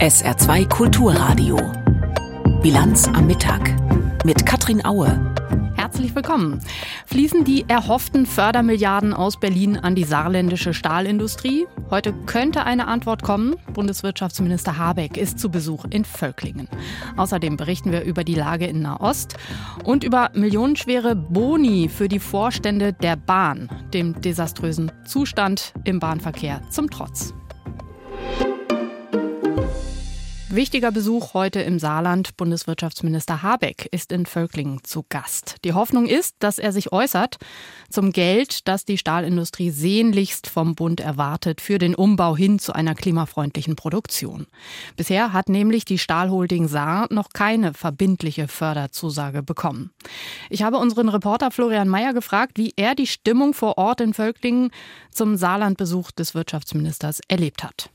SR2 Kulturradio. Bilanz am Mittag mit Katrin Aue. Herzlich willkommen. Fließen die erhofften Fördermilliarden aus Berlin an die saarländische Stahlindustrie? Heute könnte eine Antwort kommen. Bundeswirtschaftsminister Habeck ist zu Besuch in Völklingen. Außerdem berichten wir über die Lage in Nahost und über millionenschwere Boni für die Vorstände der Bahn, dem desaströsen Zustand im Bahnverkehr zum Trotz. Wichtiger Besuch heute im Saarland. Bundeswirtschaftsminister Habeck ist in Völklingen zu Gast. Die Hoffnung ist, dass er sich äußert zum Geld, das die Stahlindustrie sehnlichst vom Bund erwartet für den Umbau hin zu einer klimafreundlichen Produktion. Bisher hat nämlich die Stahlholding Saar noch keine verbindliche Förderzusage bekommen. Ich habe unseren Reporter Florian Mayer gefragt, wie er die Stimmung vor Ort in Völklingen zum Saarlandbesuch des Wirtschaftsministers erlebt hat.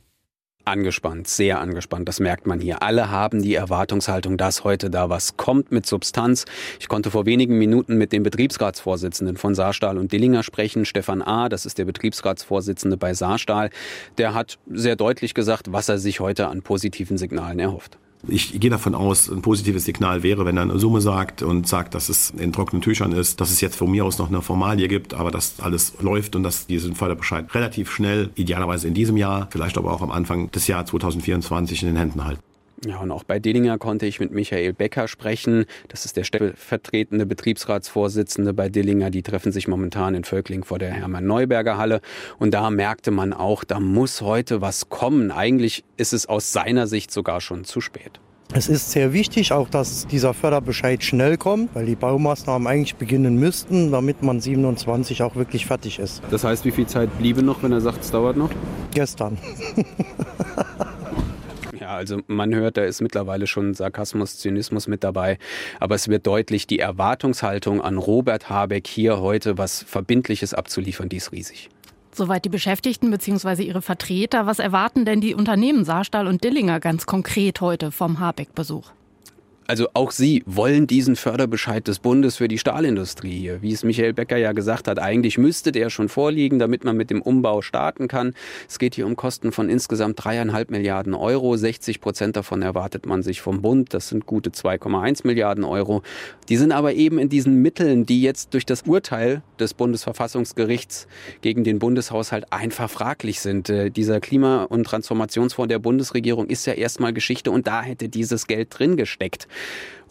Angespannt, sehr angespannt, das merkt man hier. Alle haben die Erwartungshaltung, dass heute da was kommt mit Substanz. Ich konnte vor wenigen Minuten mit dem Betriebsratsvorsitzenden von Saarstahl und Dillinger sprechen, Stefan A., das ist der Betriebsratsvorsitzende bei Saarstahl. Der hat sehr deutlich gesagt, was er sich heute an positiven Signalen erhofft. Ich gehe davon aus, ein positives Signal wäre, wenn er eine Summe sagt und sagt, dass es in trockenen Tüchern ist, dass es jetzt von mir aus noch eine Formalie gibt, aber dass alles läuft und dass diesen Förderbescheid relativ schnell, idealerweise in diesem Jahr, vielleicht aber auch am Anfang des Jahres 2024 in den Händen halten. Ja, und auch bei Dillinger konnte ich mit Michael Becker sprechen. Das ist der stellvertretende Betriebsratsvorsitzende bei Dillinger. Die treffen sich momentan in Völkling vor der Hermann-Neuberger Halle. Und da merkte man auch, da muss heute was kommen. Eigentlich ist es aus seiner Sicht sogar schon zu spät. Es ist sehr wichtig, auch dass dieser Förderbescheid schnell kommt, weil die Baumaßnahmen eigentlich beginnen müssten, damit man 27 auch wirklich fertig ist. Das heißt, wie viel Zeit bliebe noch, wenn er sagt, es dauert noch? Gestern. Also man hört, da ist mittlerweile schon Sarkasmus, Zynismus mit dabei. Aber es wird deutlich, die Erwartungshaltung an Robert Habeck hier heute was Verbindliches abzuliefern, die ist riesig. Soweit die Beschäftigten bzw. ihre Vertreter. Was erwarten denn die Unternehmen Saarstahl und Dillinger ganz konkret heute vom Habeck-Besuch? Also auch Sie wollen diesen Förderbescheid des Bundes für die Stahlindustrie hier. Wie es Michael Becker ja gesagt hat, eigentlich müsste der schon vorliegen, damit man mit dem Umbau starten kann. Es geht hier um Kosten von insgesamt dreieinhalb Milliarden Euro. 60 Prozent davon erwartet man sich vom Bund. Das sind gute 2,1 Milliarden Euro. Die sind aber eben in diesen Mitteln, die jetzt durch das Urteil des Bundesverfassungsgerichts gegen den Bundeshaushalt einfach fraglich sind. Äh, dieser Klima- und Transformationsfonds der Bundesregierung ist ja erstmal Geschichte und da hätte dieses Geld drin gesteckt.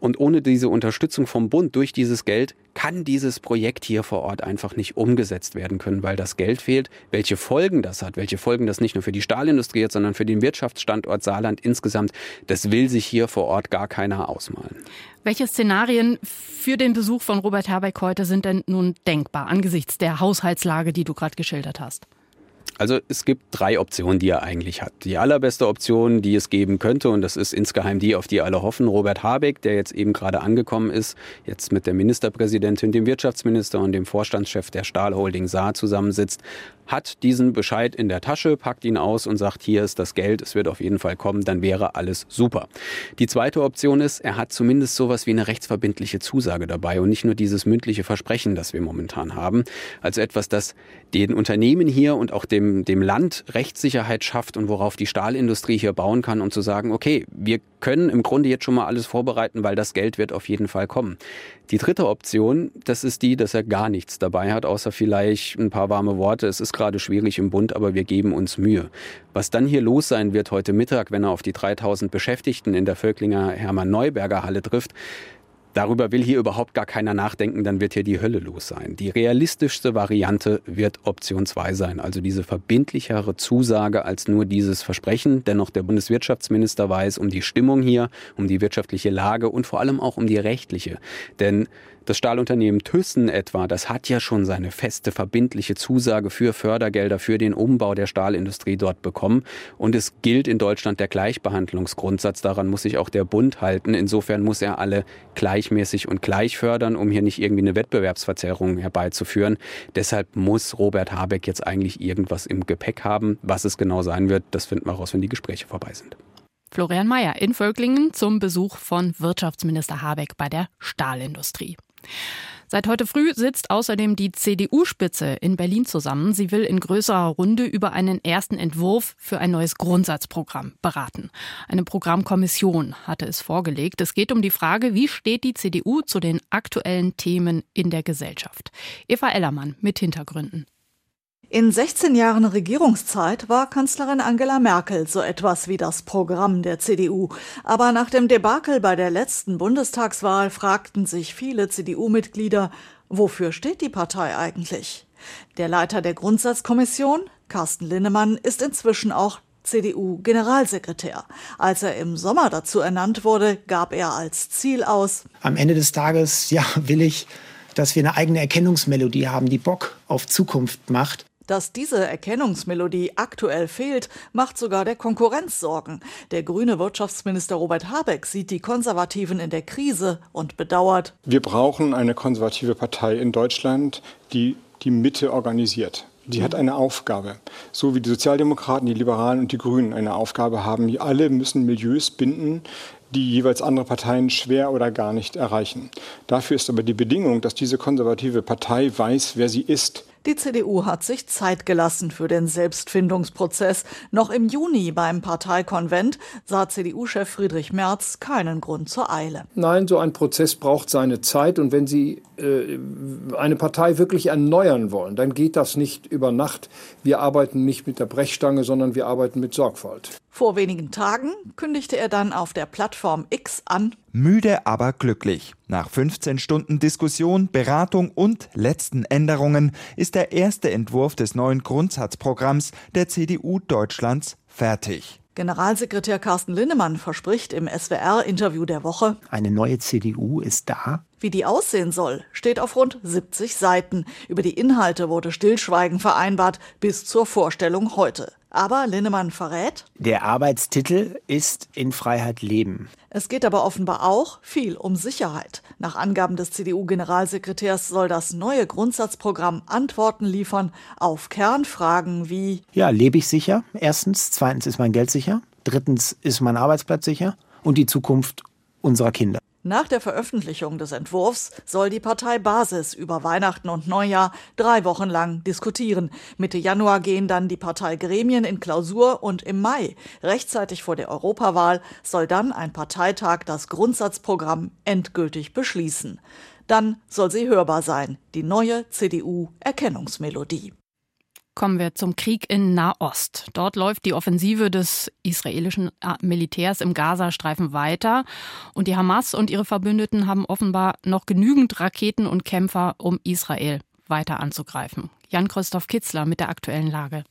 Und ohne diese Unterstützung vom Bund durch dieses Geld kann dieses Projekt hier vor Ort einfach nicht umgesetzt werden können, weil das Geld fehlt. Welche Folgen das hat, welche Folgen das nicht nur für die Stahlindustrie hat, sondern für den Wirtschaftsstandort Saarland insgesamt, das will sich hier vor Ort gar keiner ausmalen. Welche Szenarien für den Besuch von Robert Habeck heute sind denn nun denkbar angesichts der Haushaltslage, die du gerade geschildert hast? Also es gibt drei Optionen, die er eigentlich hat. Die allerbeste Option, die es geben könnte, und das ist insgeheim die, auf die alle hoffen, Robert Habeck, der jetzt eben gerade angekommen ist, jetzt mit der Ministerpräsidentin, dem Wirtschaftsminister und dem Vorstandschef der Stahlholding Saar zusammensitzt, hat diesen Bescheid in der Tasche, packt ihn aus und sagt, hier ist das Geld, es wird auf jeden Fall kommen, dann wäre alles super. Die zweite Option ist, er hat zumindest sowas wie eine rechtsverbindliche Zusage dabei und nicht nur dieses mündliche Versprechen, das wir momentan haben. Also etwas, das den Unternehmen hier und auch dem, dem Land Rechtssicherheit schafft und worauf die Stahlindustrie hier bauen kann, um zu sagen, okay, wir können im Grunde jetzt schon mal alles vorbereiten, weil das Geld wird auf jeden Fall kommen. Die dritte Option, das ist die, dass er gar nichts dabei hat, außer vielleicht ein paar warme Worte. Es ist gerade schwierig im Bund, aber wir geben uns Mühe. Was dann hier los sein wird heute Mittag, wenn er auf die 3000 Beschäftigten in der Völklinger Hermann Neuberger Halle trifft, Darüber will hier überhaupt gar keiner nachdenken, dann wird hier die Hölle los sein. Die realistischste Variante wird Option 2 sein, also diese verbindlichere Zusage als nur dieses Versprechen. Dennoch der Bundeswirtschaftsminister weiß um die Stimmung hier, um die wirtschaftliche Lage und vor allem auch um die rechtliche. Denn das Stahlunternehmen Thyssen etwa, das hat ja schon seine feste verbindliche Zusage für Fördergelder für den Umbau der Stahlindustrie dort bekommen. Und es gilt in Deutschland der Gleichbehandlungsgrundsatz. Daran muss sich auch der Bund halten. Insofern muss er alle gleichmäßig und gleich fördern, um hier nicht irgendwie eine Wettbewerbsverzerrung herbeizuführen. Deshalb muss Robert Habeck jetzt eigentlich irgendwas im Gepäck haben. Was es genau sein wird, das finden wir raus, wenn die Gespräche vorbei sind. Florian Mayer in Völklingen zum Besuch von Wirtschaftsminister Habeck bei der Stahlindustrie. Seit heute früh sitzt außerdem die CDU-Spitze in Berlin zusammen. Sie will in größerer Runde über einen ersten Entwurf für ein neues Grundsatzprogramm beraten. Eine Programmkommission hatte es vorgelegt. Es geht um die Frage, wie steht die CDU zu den aktuellen Themen in der Gesellschaft. Eva Ellermann mit Hintergründen. In 16 Jahren Regierungszeit war Kanzlerin Angela Merkel so etwas wie das Programm der CDU. Aber nach dem Debakel bei der letzten Bundestagswahl fragten sich viele CDU-Mitglieder, wofür steht die Partei eigentlich? Der Leiter der Grundsatzkommission, Carsten Linnemann, ist inzwischen auch CDU-Generalsekretär. Als er im Sommer dazu ernannt wurde, gab er als Ziel aus. Am Ende des Tages, ja, will ich, dass wir eine eigene Erkennungsmelodie haben, die Bock auf Zukunft macht. Dass diese Erkennungsmelodie aktuell fehlt, macht sogar der Konkurrenz Sorgen. Der grüne Wirtschaftsminister Robert Habeck sieht die Konservativen in der Krise und bedauert. Wir brauchen eine konservative Partei in Deutschland, die die Mitte organisiert. Die hat eine Aufgabe. So wie die Sozialdemokraten, die Liberalen und die Grünen eine Aufgabe haben. Die alle müssen Milieus binden, die jeweils andere Parteien schwer oder gar nicht erreichen. Dafür ist aber die Bedingung, dass diese konservative Partei weiß, wer sie ist. Die CDU hat sich Zeit gelassen für den Selbstfindungsprozess. Noch im Juni beim Parteikonvent sah CDU-Chef Friedrich Merz keinen Grund zur Eile. Nein, so ein Prozess braucht seine Zeit. Und wenn Sie äh, eine Partei wirklich erneuern wollen, dann geht das nicht über Nacht. Wir arbeiten nicht mit der Brechstange, sondern wir arbeiten mit Sorgfalt. Vor wenigen Tagen kündigte er dann auf der Plattform X an. Müde, aber glücklich. Nach 15 Stunden Diskussion, Beratung und letzten Änderungen ist der erste Entwurf des neuen Grundsatzprogramms der CDU Deutschlands fertig. Generalsekretär Carsten Linnemann verspricht im SWR-Interview der Woche, eine neue CDU ist da. Wie die aussehen soll, steht auf rund 70 Seiten. Über die Inhalte wurde Stillschweigen vereinbart bis zur Vorstellung heute. Aber Linnemann verrät, der Arbeitstitel ist in Freiheit leben. Es geht aber offenbar auch viel um Sicherheit. Nach Angaben des CDU-Generalsekretärs soll das neue Grundsatzprogramm Antworten liefern auf Kernfragen wie Ja, lebe ich sicher? Erstens, zweitens ist mein Geld sicher, drittens ist mein Arbeitsplatz sicher und die Zukunft unserer Kinder. Nach der Veröffentlichung des Entwurfs soll die Partei Basis über Weihnachten und Neujahr drei Wochen lang diskutieren. Mitte Januar gehen dann die Parteigremien in Klausur und im Mai, rechtzeitig vor der Europawahl, soll dann ein Parteitag das Grundsatzprogramm endgültig beschließen. Dann soll sie hörbar sein, die neue CDU-Erkennungsmelodie. Kommen wir zum Krieg in Nahost. Dort läuft die Offensive des israelischen äh, Militärs im Gazastreifen weiter. Und die Hamas und ihre Verbündeten haben offenbar noch genügend Raketen und Kämpfer, um Israel weiter anzugreifen. Jan-Christoph Kitzler mit der aktuellen Lage.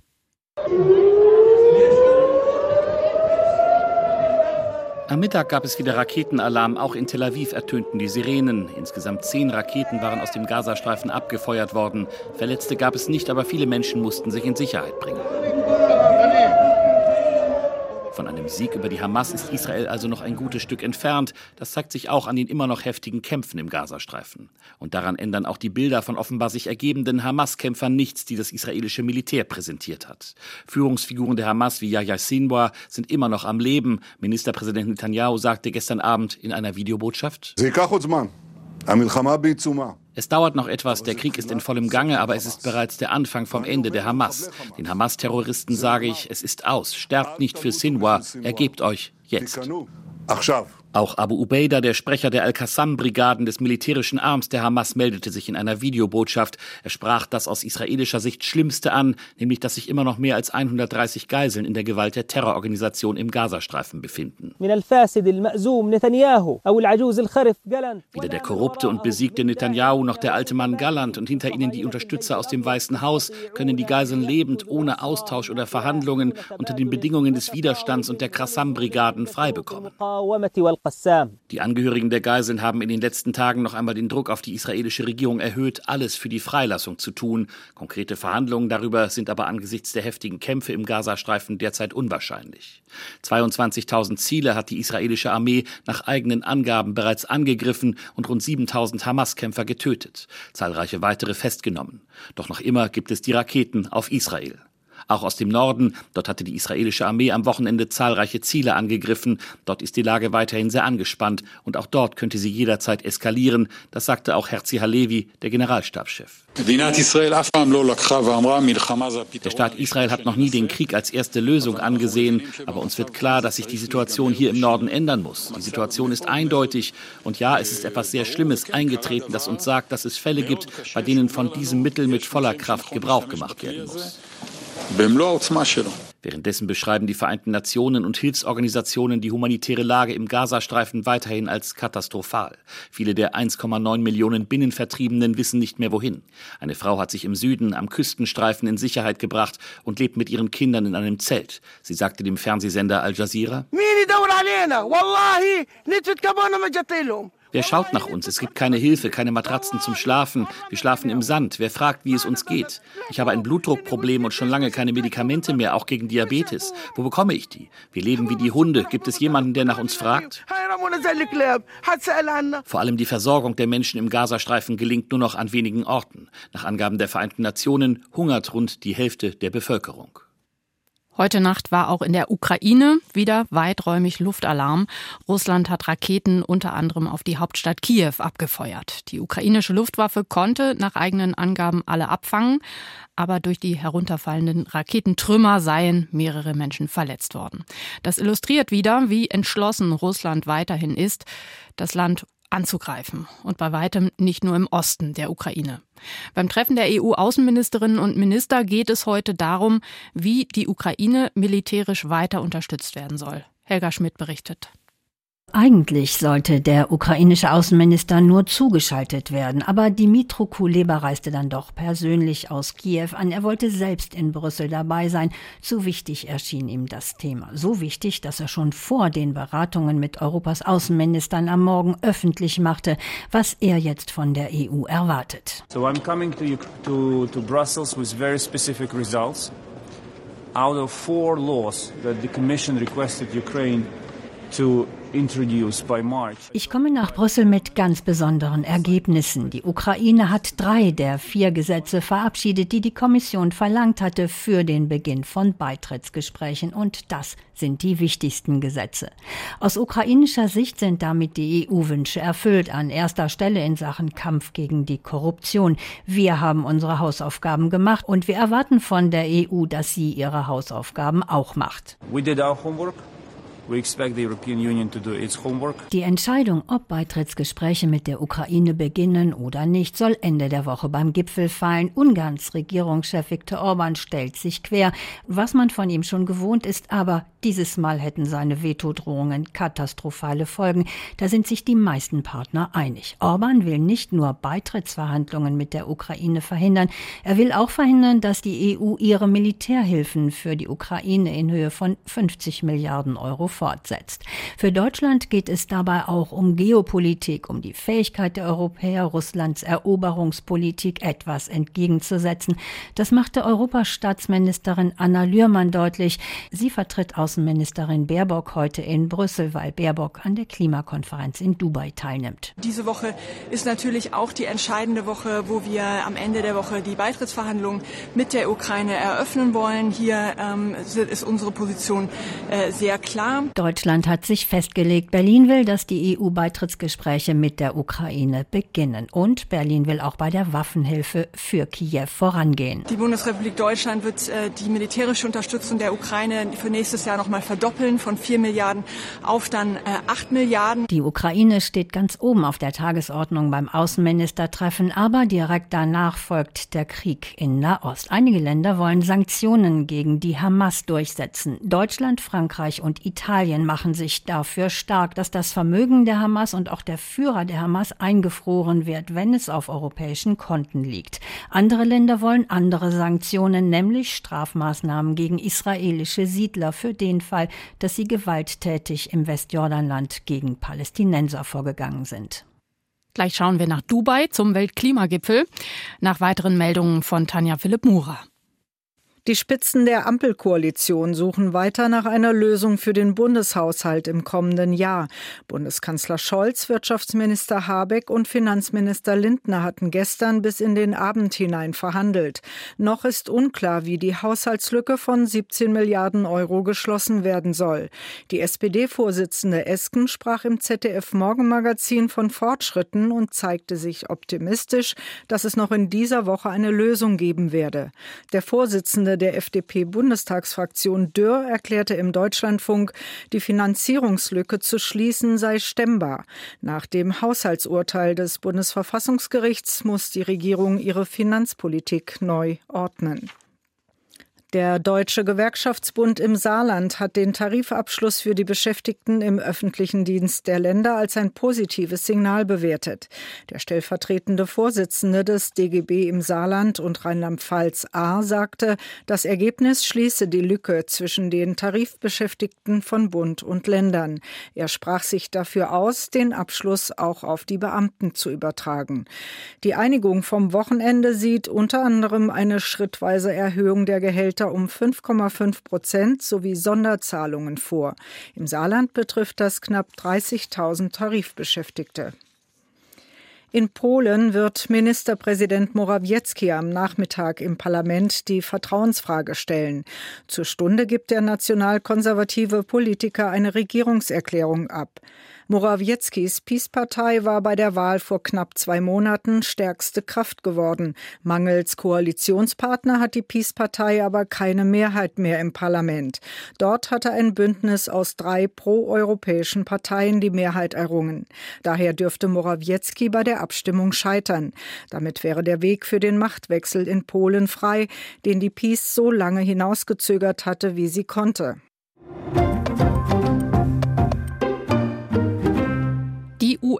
Am Mittag gab es wieder Raketenalarm. Auch in Tel Aviv ertönten die Sirenen. Insgesamt zehn Raketen waren aus dem Gazastreifen abgefeuert worden. Verletzte gab es nicht, aber viele Menschen mussten sich in Sicherheit bringen. Von einem Sieg über die Hamas ist Israel also noch ein gutes Stück entfernt. Das zeigt sich auch an den immer noch heftigen Kämpfen im Gazastreifen. Und daran ändern auch die Bilder von offenbar sich ergebenden Hamas-Kämpfern nichts, die das israelische Militär präsentiert hat. Führungsfiguren der Hamas wie Yahya Sinwar sind immer noch am Leben. Ministerpräsident Netanyahu sagte gestern Abend in einer Videobotschaft. Es dauert noch etwas, der Krieg ist in vollem Gange, aber es ist bereits der Anfang vom Ende der Hamas. Den Hamas-Terroristen sage ich, es ist aus. Sterbt nicht für Sinwar, ergebt euch jetzt. Auch Abu Ubaidah, der Sprecher der Al-Qassam-Brigaden des militärischen Arms der Hamas, meldete sich in einer Videobotschaft. Er sprach das aus israelischer Sicht Schlimmste an, nämlich dass sich immer noch mehr als 130 Geiseln in der Gewalt der Terrororganisation im Gazastreifen befinden. Wieder der korrupte und besiegte Netanyahu, noch der alte Mann Galland und hinter ihnen die Unterstützer aus dem Weißen Haus können die Geiseln lebend, ohne Austausch oder Verhandlungen, unter den Bedingungen des Widerstands und der Qassam-Brigaden frei bekommen. Die Angehörigen der Geiseln haben in den letzten Tagen noch einmal den Druck auf die israelische Regierung erhöht, alles für die Freilassung zu tun. Konkrete Verhandlungen darüber sind aber angesichts der heftigen Kämpfe im Gazastreifen derzeit unwahrscheinlich. 22.000 Ziele hat die israelische Armee nach eigenen Angaben bereits angegriffen und rund 7.000 Hamas-Kämpfer getötet, zahlreiche weitere festgenommen. Doch noch immer gibt es die Raketen auf Israel. Auch aus dem Norden. Dort hatte die israelische Armee am Wochenende zahlreiche Ziele angegriffen. Dort ist die Lage weiterhin sehr angespannt. Und auch dort könnte sie jederzeit eskalieren. Das sagte auch Herzi Halevi, der Generalstabschef. Der Staat Israel hat noch nie den Krieg als erste Lösung angesehen, aber uns wird klar, dass sich die Situation hier im Norden ändern muss. Die Situation ist eindeutig und ja, es ist etwas sehr Schlimmes eingetreten, das uns sagt, dass es Fälle gibt, bei denen von diesem Mittel mit voller Kraft Gebrauch gemacht werden muss. Währenddessen beschreiben die Vereinten Nationen und Hilfsorganisationen die humanitäre Lage im Gazastreifen weiterhin als katastrophal. Viele der 1,9 Millionen Binnenvertriebenen wissen nicht mehr wohin. Eine Frau hat sich im Süden am Küstenstreifen in Sicherheit gebracht und lebt mit ihren Kindern in einem Zelt. Sie sagte dem Fernsehsender Al Jazeera, Wer schaut nach uns? Es gibt keine Hilfe, keine Matratzen zum Schlafen. Wir schlafen im Sand. Wer fragt, wie es uns geht? Ich habe ein Blutdruckproblem und schon lange keine Medikamente mehr, auch gegen Diabetes. Wo bekomme ich die? Wir leben wie die Hunde. Gibt es jemanden, der nach uns fragt? Vor allem die Versorgung der Menschen im Gazastreifen gelingt nur noch an wenigen Orten. Nach Angaben der Vereinten Nationen hungert rund die Hälfte der Bevölkerung. Heute Nacht war auch in der Ukraine wieder weiträumig Luftalarm. Russland hat Raketen unter anderem auf die Hauptstadt Kiew abgefeuert. Die ukrainische Luftwaffe konnte nach eigenen Angaben alle abfangen, aber durch die herunterfallenden Raketentrümmer seien mehrere Menschen verletzt worden. Das illustriert wieder, wie entschlossen Russland weiterhin ist, das Land anzugreifen und bei weitem nicht nur im Osten der Ukraine. Beim Treffen der EU-Außenministerinnen und Minister geht es heute darum, wie die Ukraine militärisch weiter unterstützt werden soll. Helga Schmidt berichtet. Eigentlich sollte der ukrainische Außenminister nur zugeschaltet werden, aber Dimitro Kuleba reiste dann doch persönlich aus Kiew an. Er wollte selbst in Brüssel dabei sein. Zu wichtig erschien ihm das Thema. So wichtig, dass er schon vor den Beratungen mit Europas Außenministern am Morgen öffentlich machte, was er jetzt von der EU erwartet. So I'm coming to, to, to Brussels with very specific results. Out of four laws that the Commission requested Ukraine ich komme nach Brüssel mit ganz besonderen Ergebnissen. Die Ukraine hat drei der vier Gesetze verabschiedet, die die Kommission verlangt hatte für den Beginn von Beitrittsgesprächen. Und das sind die wichtigsten Gesetze. Aus ukrainischer Sicht sind damit die EU-Wünsche erfüllt, an erster Stelle in Sachen Kampf gegen die Korruption. Wir haben unsere Hausaufgaben gemacht und wir erwarten von der EU, dass sie ihre Hausaufgaben auch macht. We did our homework. Die Entscheidung, ob Beitrittsgespräche mit der Ukraine beginnen oder nicht, soll Ende der Woche beim Gipfel fallen. Ungarns Regierungschef Viktor Orban stellt sich quer, was man von ihm schon gewohnt ist, aber dieses Mal hätten seine Vetodrohungen katastrophale Folgen. Da sind sich die meisten Partner einig. Orban will nicht nur Beitrittsverhandlungen mit der Ukraine verhindern, er will auch verhindern, dass die EU ihre Militärhilfen für die Ukraine in Höhe von 50 Milliarden Euro fortsetzt. Für Deutschland geht es dabei auch um Geopolitik, um die Fähigkeit der Europäer, Russlands Eroberungspolitik etwas entgegenzusetzen. Das machte Europastaatsministerin Anna Lührmann deutlich. Sie vertritt aus Außenministerin Baerbock heute in Brüssel, weil Baerbock an der Klimakonferenz in Dubai teilnimmt. Diese Woche ist natürlich auch die entscheidende Woche, wo wir am Ende der Woche die Beitrittsverhandlungen mit der Ukraine eröffnen wollen. Hier ähm, ist unsere Position äh, sehr klar. Deutschland hat sich festgelegt, Berlin will, dass die EU-Beitrittsgespräche mit der Ukraine beginnen. Und Berlin will auch bei der Waffenhilfe für Kiew vorangehen. Die Bundesrepublik Deutschland wird äh, die militärische Unterstützung der Ukraine für nächstes Jahr noch mal verdoppeln von 4 Milliarden auf dann äh, 8 Milliarden. Die Ukraine steht ganz oben auf der Tagesordnung beim Außenministertreffen, aber direkt danach folgt der Krieg in Nahost. Einige Länder wollen Sanktionen gegen die Hamas durchsetzen. Deutschland, Frankreich und Italien machen sich dafür stark, dass das Vermögen der Hamas und auch der Führer der Hamas eingefroren wird, wenn es auf europäischen Konten liegt. Andere Länder wollen andere Sanktionen, nämlich Strafmaßnahmen gegen israelische Siedler, für den den Fall, dass sie gewalttätig im Westjordanland gegen Palästinenser vorgegangen sind. Gleich schauen wir nach Dubai zum Weltklimagipfel. Nach weiteren Meldungen von Tanja Philipp Murer. Die Spitzen der Ampelkoalition suchen weiter nach einer Lösung für den Bundeshaushalt im kommenden Jahr. Bundeskanzler Scholz, Wirtschaftsminister Habeck und Finanzminister Lindner hatten gestern bis in den Abend hinein verhandelt. Noch ist unklar, wie die Haushaltslücke von 17 Milliarden Euro geschlossen werden soll. Die SPD-Vorsitzende Esken sprach im ZDF-Morgenmagazin von Fortschritten und zeigte sich optimistisch, dass es noch in dieser Woche eine Lösung geben werde. Der Vorsitzende Vorsitzende der FDP-Bundestagsfraktion Dürr erklärte im Deutschlandfunk, die Finanzierungslücke zu schließen sei stemmbar. Nach dem Haushaltsurteil des Bundesverfassungsgerichts muss die Regierung ihre Finanzpolitik neu ordnen. Der Deutsche Gewerkschaftsbund im Saarland hat den Tarifabschluss für die Beschäftigten im öffentlichen Dienst der Länder als ein positives Signal bewertet. Der stellvertretende Vorsitzende des DGB im Saarland und Rheinland-Pfalz A sagte, das Ergebnis schließe die Lücke zwischen den Tarifbeschäftigten von Bund und Ländern. Er sprach sich dafür aus, den Abschluss auch auf die Beamten zu übertragen. Die Einigung vom Wochenende sieht unter anderem eine schrittweise Erhöhung der Gehälter weiter um 5,5 Prozent sowie Sonderzahlungen vor. Im Saarland betrifft das knapp 30.000 Tarifbeschäftigte. In Polen wird Ministerpräsident Morawiecki am Nachmittag im Parlament die Vertrauensfrage stellen. Zur Stunde gibt der nationalkonservative Politiker eine Regierungserklärung ab. Morawieckis PiS-Partei war bei der Wahl vor knapp zwei Monaten stärkste Kraft geworden. Mangels Koalitionspartner hat die PiS-Partei aber keine Mehrheit mehr im Parlament. Dort hatte ein Bündnis aus drei proeuropäischen Parteien die Mehrheit errungen. Daher dürfte Morawiecki bei der Abstimmung scheitern. Damit wäre der Weg für den Machtwechsel in Polen frei, den die PiS so lange hinausgezögert hatte, wie sie konnte.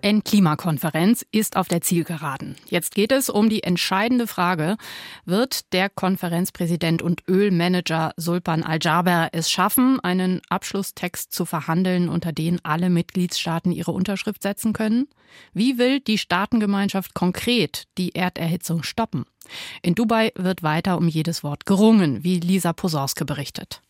UN-Klimakonferenz ist auf der Zielgeraden. Jetzt geht es um die entscheidende Frage, wird der Konferenzpräsident und Ölmanager Sulpan Al-Jaber es schaffen, einen Abschlusstext zu verhandeln, unter den alle Mitgliedstaaten ihre Unterschrift setzen können? Wie will die Staatengemeinschaft konkret die Erderhitzung stoppen? In Dubai wird weiter um jedes Wort gerungen, wie Lisa Posorske berichtet.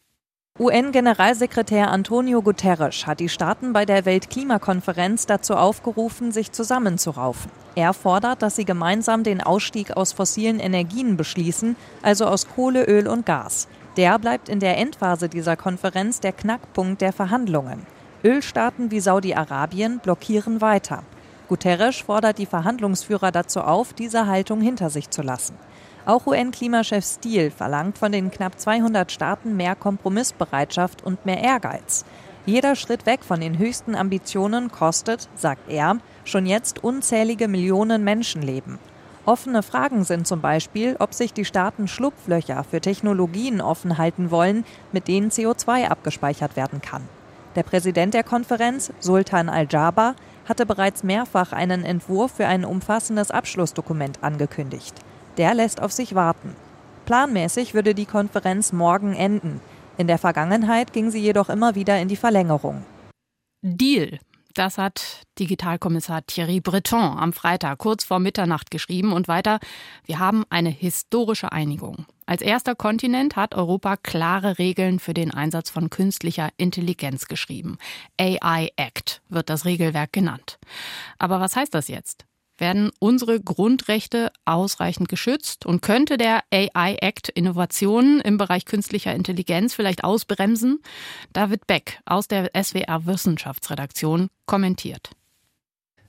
UN-Generalsekretär Antonio Guterres hat die Staaten bei der Weltklimakonferenz dazu aufgerufen, sich zusammenzuraufen. Er fordert, dass sie gemeinsam den Ausstieg aus fossilen Energien beschließen, also aus Kohle, Öl und Gas. Der bleibt in der Endphase dieser Konferenz der Knackpunkt der Verhandlungen. Ölstaaten wie Saudi-Arabien blockieren weiter. Guterres fordert die Verhandlungsführer dazu auf, diese Haltung hinter sich zu lassen. Auch UN-Klimachef Steele verlangt von den knapp 200 Staaten mehr Kompromissbereitschaft und mehr Ehrgeiz. Jeder Schritt weg von den höchsten Ambitionen kostet, sagt er, schon jetzt unzählige Millionen Menschenleben. Offene Fragen sind zum Beispiel, ob sich die Staaten Schlupflöcher für Technologien offen halten wollen, mit denen CO2 abgespeichert werden kann. Der Präsident der Konferenz, Sultan Al-Jaber, hatte bereits mehrfach einen Entwurf für ein umfassendes Abschlussdokument angekündigt. Der lässt auf sich warten. Planmäßig würde die Konferenz morgen enden. In der Vergangenheit ging sie jedoch immer wieder in die Verlängerung. Deal. Das hat Digitalkommissar Thierry Breton am Freitag kurz vor Mitternacht geschrieben und weiter. Wir haben eine historische Einigung. Als erster Kontinent hat Europa klare Regeln für den Einsatz von künstlicher Intelligenz geschrieben. AI Act wird das Regelwerk genannt. Aber was heißt das jetzt? Werden unsere Grundrechte ausreichend geschützt und könnte der AI Act Innovationen im Bereich künstlicher Intelligenz vielleicht ausbremsen? David Beck aus der SWR Wissenschaftsredaktion kommentiert.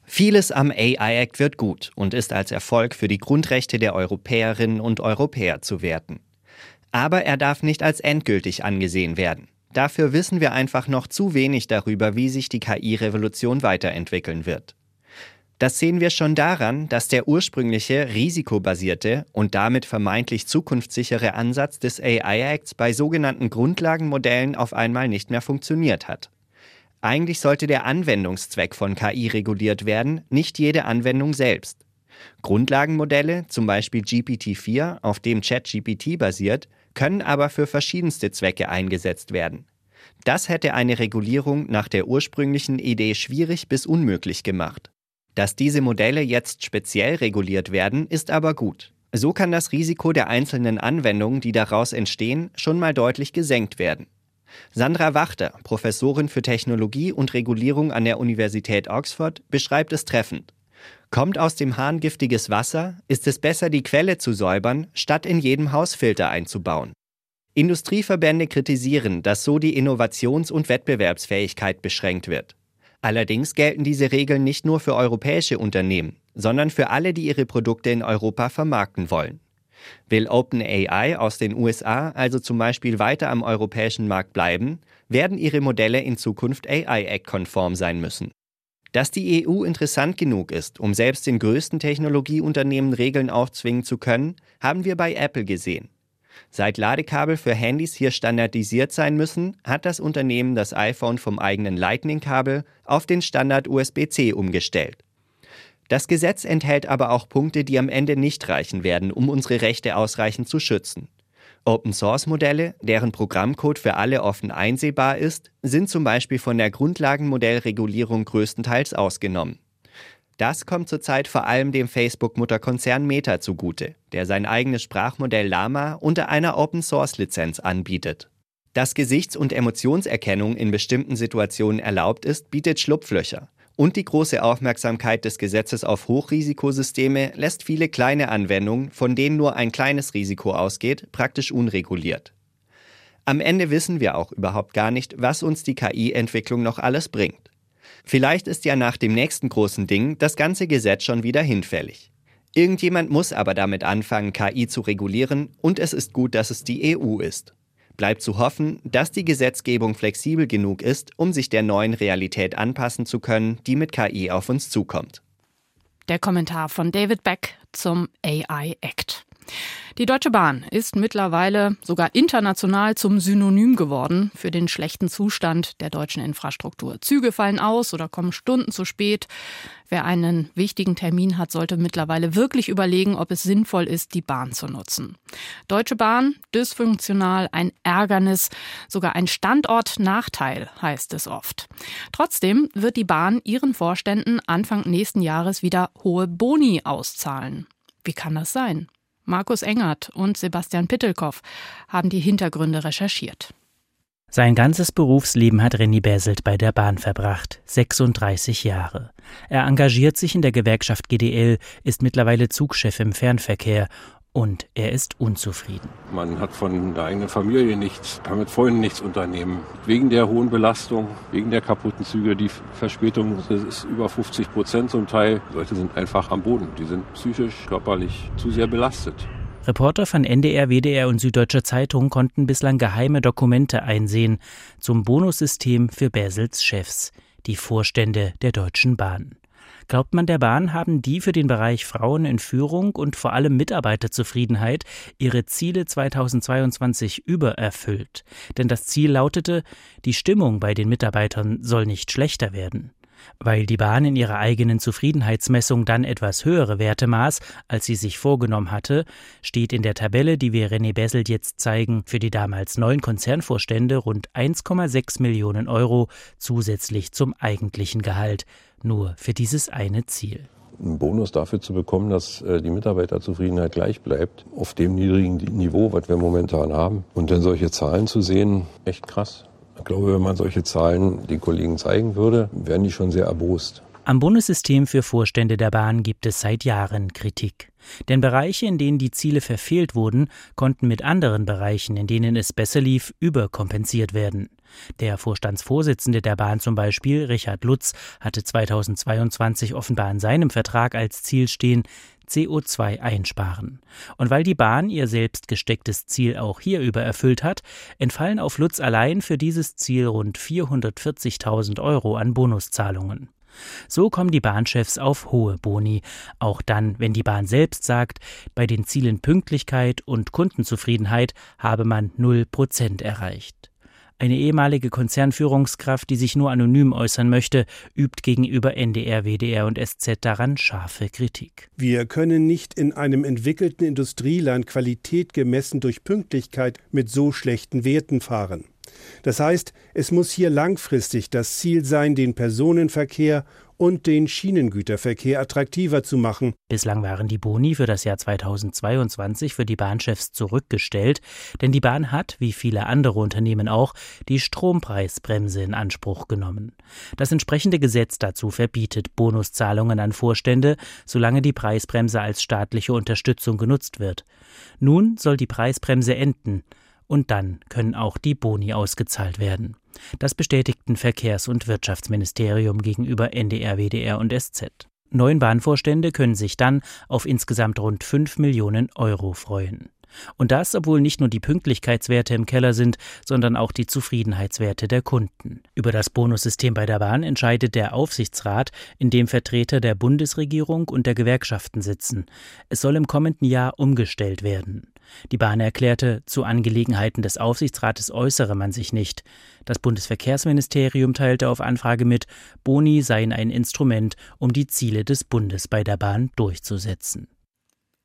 Vieles am AI Act wird gut und ist als Erfolg für die Grundrechte der Europäerinnen und Europäer zu werten. Aber er darf nicht als endgültig angesehen werden. Dafür wissen wir einfach noch zu wenig darüber, wie sich die KI-Revolution weiterentwickeln wird. Das sehen wir schon daran, dass der ursprüngliche risikobasierte und damit vermeintlich zukunftssichere Ansatz des AI Acts bei sogenannten Grundlagenmodellen auf einmal nicht mehr funktioniert hat. Eigentlich sollte der Anwendungszweck von KI reguliert werden, nicht jede Anwendung selbst. Grundlagenmodelle, zum Beispiel GPT-4, auf dem ChatGPT basiert, können aber für verschiedenste Zwecke eingesetzt werden. Das hätte eine Regulierung nach der ursprünglichen Idee schwierig bis unmöglich gemacht. Dass diese Modelle jetzt speziell reguliert werden, ist aber gut. So kann das Risiko der einzelnen Anwendungen, die daraus entstehen, schon mal deutlich gesenkt werden. Sandra Wachter, Professorin für Technologie und Regulierung an der Universität Oxford, beschreibt es treffend. Kommt aus dem Hahn giftiges Wasser, ist es besser, die Quelle zu säubern, statt in jedem Haus Filter einzubauen. Industrieverbände kritisieren, dass so die Innovations- und Wettbewerbsfähigkeit beschränkt wird. Allerdings gelten diese Regeln nicht nur für europäische Unternehmen, sondern für alle, die ihre Produkte in Europa vermarkten wollen. Will OpenAI aus den USA also zum Beispiel weiter am europäischen Markt bleiben, werden ihre Modelle in Zukunft AI-Act-konform sein müssen. Dass die EU interessant genug ist, um selbst den größten Technologieunternehmen Regeln aufzwingen zu können, haben wir bei Apple gesehen. Seit Ladekabel für Handys hier standardisiert sein müssen, hat das Unternehmen das iPhone vom eigenen Lightning-Kabel auf den Standard USB-C umgestellt. Das Gesetz enthält aber auch Punkte, die am Ende nicht reichen werden, um unsere Rechte ausreichend zu schützen. Open-Source-Modelle, deren Programmcode für alle offen einsehbar ist, sind zum Beispiel von der Grundlagenmodellregulierung größtenteils ausgenommen. Das kommt zurzeit vor allem dem Facebook-Mutterkonzern Meta zugute, der sein eigenes Sprachmodell Lama unter einer Open-Source-Lizenz anbietet. Dass Gesichts- und Emotionserkennung in bestimmten Situationen erlaubt ist, bietet Schlupflöcher. Und die große Aufmerksamkeit des Gesetzes auf Hochrisikosysteme lässt viele kleine Anwendungen, von denen nur ein kleines Risiko ausgeht, praktisch unreguliert. Am Ende wissen wir auch überhaupt gar nicht, was uns die KI-Entwicklung noch alles bringt. Vielleicht ist ja nach dem nächsten großen Ding das ganze Gesetz schon wieder hinfällig. Irgendjemand muss aber damit anfangen, KI zu regulieren, und es ist gut, dass es die EU ist. Bleibt zu hoffen, dass die Gesetzgebung flexibel genug ist, um sich der neuen Realität anpassen zu können, die mit KI auf uns zukommt. Der Kommentar von David Beck zum AI Act. Die Deutsche Bahn ist mittlerweile sogar international zum Synonym geworden für den schlechten Zustand der deutschen Infrastruktur. Züge fallen aus oder kommen Stunden zu spät. Wer einen wichtigen Termin hat, sollte mittlerweile wirklich überlegen, ob es sinnvoll ist, die Bahn zu nutzen. Deutsche Bahn, dysfunktional, ein Ärgernis, sogar ein Standortnachteil, heißt es oft. Trotzdem wird die Bahn ihren Vorständen Anfang nächsten Jahres wieder hohe Boni auszahlen. Wie kann das sein? Markus Engert und Sebastian Pittelkoff haben die Hintergründe recherchiert. Sein ganzes Berufsleben hat Renny Beselt bei der Bahn verbracht, 36 Jahre. Er engagiert sich in der Gewerkschaft GDL, ist mittlerweile Zugchef im Fernverkehr und er ist unzufrieden. Man hat von der eigenen Familie nichts, kann mit Freunden nichts unternehmen. Wegen der hohen Belastung, wegen der kaputten Züge, die Verspätung ist über 50 Prozent zum Teil. Leute sind einfach am Boden. Die sind psychisch, körperlich zu sehr belastet. Reporter von NDR, WDR und Süddeutscher Zeitung konnten bislang geheime Dokumente einsehen zum Bonussystem für Basels Chefs, die Vorstände der Deutschen Bahn. Glaubt man der Bahn, haben die für den Bereich Frauen in Führung und vor allem Mitarbeiterzufriedenheit ihre Ziele 2022 übererfüllt. Denn das Ziel lautete, die Stimmung bei den Mitarbeitern soll nicht schlechter werden. Weil die Bahn in ihrer eigenen Zufriedenheitsmessung dann etwas höhere Werte maß, als sie sich vorgenommen hatte, steht in der Tabelle, die wir René Besselt jetzt zeigen, für die damals neun Konzernvorstände rund 1,6 Millionen Euro zusätzlich zum eigentlichen Gehalt nur für dieses eine Ziel. Einen Bonus dafür zu bekommen, dass äh, die Mitarbeiterzufriedenheit gleich bleibt, auf dem niedrigen Niveau, was wir momentan haben. Und dann solche Zahlen zu sehen, echt krass. Ich glaube, wenn man solche Zahlen den Kollegen zeigen würde, wären die schon sehr erbost. Am Bundessystem für Vorstände der Bahn gibt es seit Jahren Kritik. Denn Bereiche, in denen die Ziele verfehlt wurden, konnten mit anderen Bereichen, in denen es besser lief, überkompensiert werden. Der Vorstandsvorsitzende der Bahn zum Beispiel, Richard Lutz, hatte 2022 offenbar in seinem Vertrag als Ziel stehen, CO2 einsparen. Und weil die Bahn ihr selbst gestecktes Ziel auch hier übererfüllt hat, entfallen auf Lutz allein für dieses Ziel rund 440.000 Euro an Bonuszahlungen. So kommen die Bahnchefs auf hohe Boni, auch dann, wenn die Bahn selbst sagt, bei den Zielen Pünktlichkeit und Kundenzufriedenheit habe man 0 Prozent erreicht. Eine ehemalige Konzernführungskraft, die sich nur anonym äußern möchte, übt gegenüber NDR, WDR und SZ daran scharfe Kritik. Wir können nicht in einem entwickelten Industrieland Qualität gemessen durch Pünktlichkeit mit so schlechten Werten fahren. Das heißt, es muss hier langfristig das Ziel sein, den Personenverkehr und den Schienengüterverkehr attraktiver zu machen. Bislang waren die Boni für das Jahr 2022 für die Bahnchefs zurückgestellt, denn die Bahn hat, wie viele andere Unternehmen auch, die Strompreisbremse in Anspruch genommen. Das entsprechende Gesetz dazu verbietet Bonuszahlungen an Vorstände, solange die Preisbremse als staatliche Unterstützung genutzt wird. Nun soll die Preisbremse enden und dann können auch die Boni ausgezahlt werden. Das bestätigten Verkehrs- und Wirtschaftsministerium gegenüber NDR, WDR und SZ. Neun Bahnvorstände können sich dann auf insgesamt rund 5 Millionen Euro freuen. Und das, obwohl nicht nur die Pünktlichkeitswerte im Keller sind, sondern auch die Zufriedenheitswerte der Kunden. Über das Bonussystem bei der Bahn entscheidet der Aufsichtsrat, in dem Vertreter der Bundesregierung und der Gewerkschaften sitzen. Es soll im kommenden Jahr umgestellt werden. Die Bahn erklärte, zu Angelegenheiten des Aufsichtsrates äußere man sich nicht. Das Bundesverkehrsministerium teilte auf Anfrage mit, Boni seien ein Instrument, um die Ziele des Bundes bei der Bahn durchzusetzen.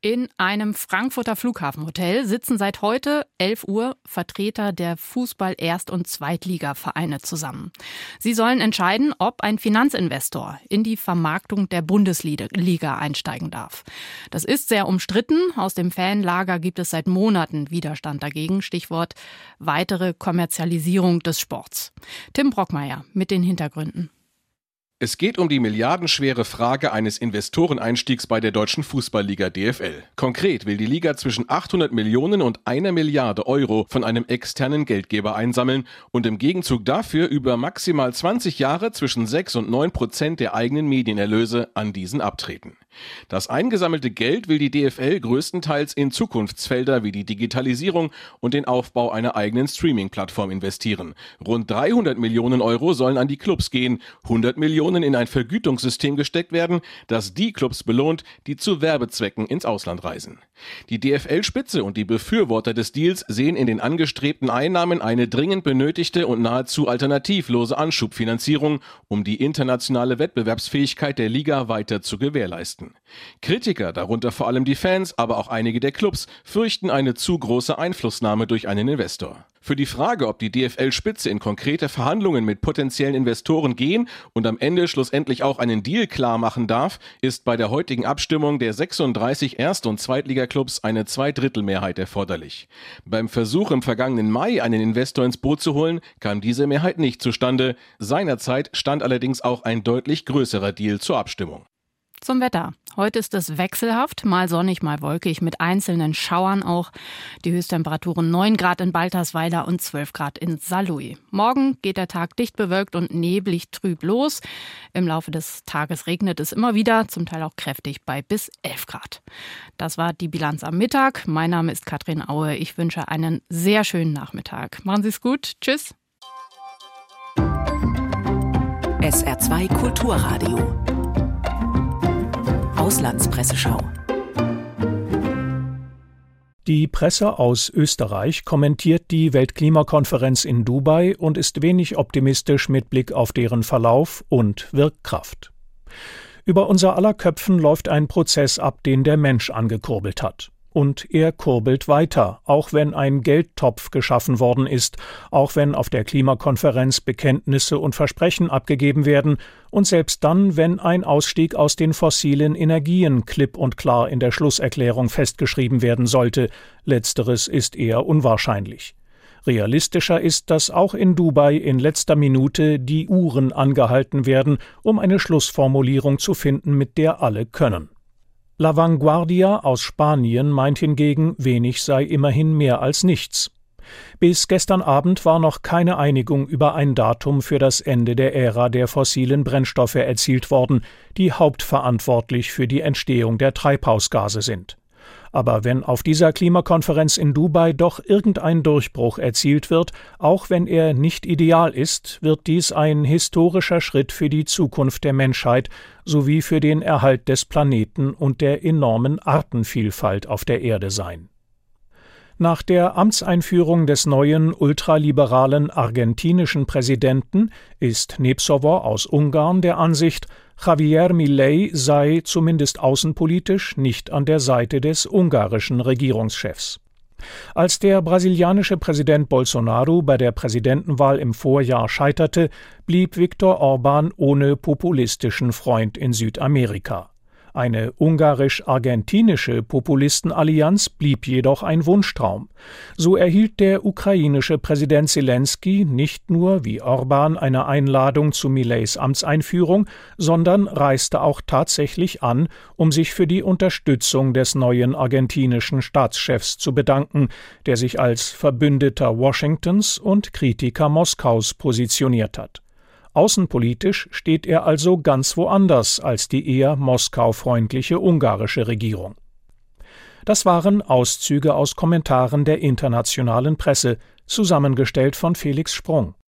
In einem Frankfurter Flughafenhotel sitzen seit heute 11 Uhr Vertreter der Fußball-Erst- und Zweitligavereine zusammen. Sie sollen entscheiden, ob ein Finanzinvestor in die Vermarktung der Bundesliga einsteigen darf. Das ist sehr umstritten. Aus dem Fanlager gibt es seit Monaten Widerstand dagegen. Stichwort weitere Kommerzialisierung des Sports. Tim Brockmeier mit den Hintergründen. Es geht um die milliardenschwere Frage eines Investoreneinstiegs bei der deutschen Fußballliga DFL. Konkret will die Liga zwischen 800 Millionen und einer Milliarde Euro von einem externen Geldgeber einsammeln und im Gegenzug dafür über maximal 20 Jahre zwischen 6 und 9 Prozent der eigenen Medienerlöse an diesen abtreten. Das eingesammelte Geld will die DFL größtenteils in Zukunftsfelder wie die Digitalisierung und den Aufbau einer eigenen Streaming-Plattform investieren. Rund 300 Millionen Euro sollen an die Clubs gehen, 100 Millionen in ein Vergütungssystem gesteckt werden, das die Clubs belohnt, die zu Werbezwecken ins Ausland reisen. Die DFL-Spitze und die Befürworter des Deals sehen in den angestrebten Einnahmen eine dringend benötigte und nahezu alternativlose Anschubfinanzierung, um die internationale Wettbewerbsfähigkeit der Liga weiter zu gewährleisten. Kritiker, darunter vor allem die Fans, aber auch einige der Clubs, fürchten eine zu große Einflussnahme durch einen Investor. Für die Frage, ob die DFL-Spitze in konkrete Verhandlungen mit potenziellen Investoren gehen und am Ende schlussendlich auch einen Deal klar machen darf, ist bei der heutigen Abstimmung der 36 Erst- und Zweitligaklubs eine Zweidrittelmehrheit erforderlich. Beim Versuch im vergangenen Mai einen Investor ins Boot zu holen, kam diese Mehrheit nicht zustande. Seinerzeit stand allerdings auch ein deutlich größerer Deal zur Abstimmung. Zum Wetter. Heute ist es wechselhaft, mal sonnig, mal wolkig, mit einzelnen Schauern auch. Die Höchsttemperaturen 9 Grad in Baltersweiler und 12 Grad in Saarlouis. Morgen geht der Tag dicht bewölkt und neblig trüb los. Im Laufe des Tages regnet es immer wieder, zum Teil auch kräftig bei bis 11 Grad. Das war die Bilanz am Mittag. Mein Name ist Katrin Aue. Ich wünsche einen sehr schönen Nachmittag. Machen Sie es gut. Tschüss. SR2 Kulturradio Auslandspresseschau. Die Presse aus Österreich kommentiert die Weltklimakonferenz in Dubai und ist wenig optimistisch mit Blick auf deren Verlauf und Wirkkraft. Über unser aller Köpfen läuft ein Prozess ab, den der Mensch angekurbelt hat. Und er kurbelt weiter, auch wenn ein Geldtopf geschaffen worden ist, auch wenn auf der Klimakonferenz Bekenntnisse und Versprechen abgegeben werden, und selbst dann, wenn ein Ausstieg aus den fossilen Energien klipp und klar in der Schlusserklärung festgeschrieben werden sollte, letzteres ist eher unwahrscheinlich. Realistischer ist, dass auch in Dubai in letzter Minute die Uhren angehalten werden, um eine Schlussformulierung zu finden, mit der alle können. La Vanguardia aus Spanien meint hingegen, wenig sei immerhin mehr als nichts. Bis gestern Abend war noch keine Einigung über ein Datum für das Ende der Ära der fossilen Brennstoffe erzielt worden, die hauptverantwortlich für die Entstehung der Treibhausgase sind. Aber wenn auf dieser Klimakonferenz in Dubai doch irgendein Durchbruch erzielt wird, auch wenn er nicht ideal ist, wird dies ein historischer Schritt für die Zukunft der Menschheit sowie für den Erhalt des Planeten und der enormen Artenvielfalt auf der Erde sein. Nach der Amtseinführung des neuen ultraliberalen argentinischen Präsidenten ist Nepsowo aus Ungarn der Ansicht, Javier Milei sei zumindest außenpolitisch nicht an der Seite des ungarischen Regierungschefs. Als der brasilianische Präsident Bolsonaro bei der Präsidentenwahl im Vorjahr scheiterte, blieb Viktor Orban ohne populistischen Freund in Südamerika. Eine ungarisch-argentinische Populistenallianz blieb jedoch ein Wunschtraum. So erhielt der ukrainische Präsident Zelensky nicht nur wie Orban eine Einladung zu Millets Amtseinführung, sondern reiste auch tatsächlich an, um sich für die Unterstützung des neuen argentinischen Staatschefs zu bedanken, der sich als Verbündeter Washingtons und Kritiker Moskaus positioniert hat. Außenpolitisch steht er also ganz woanders als die eher Moskau-freundliche ungarische Regierung. Das waren Auszüge aus Kommentaren der internationalen Presse, zusammengestellt von Felix Sprung.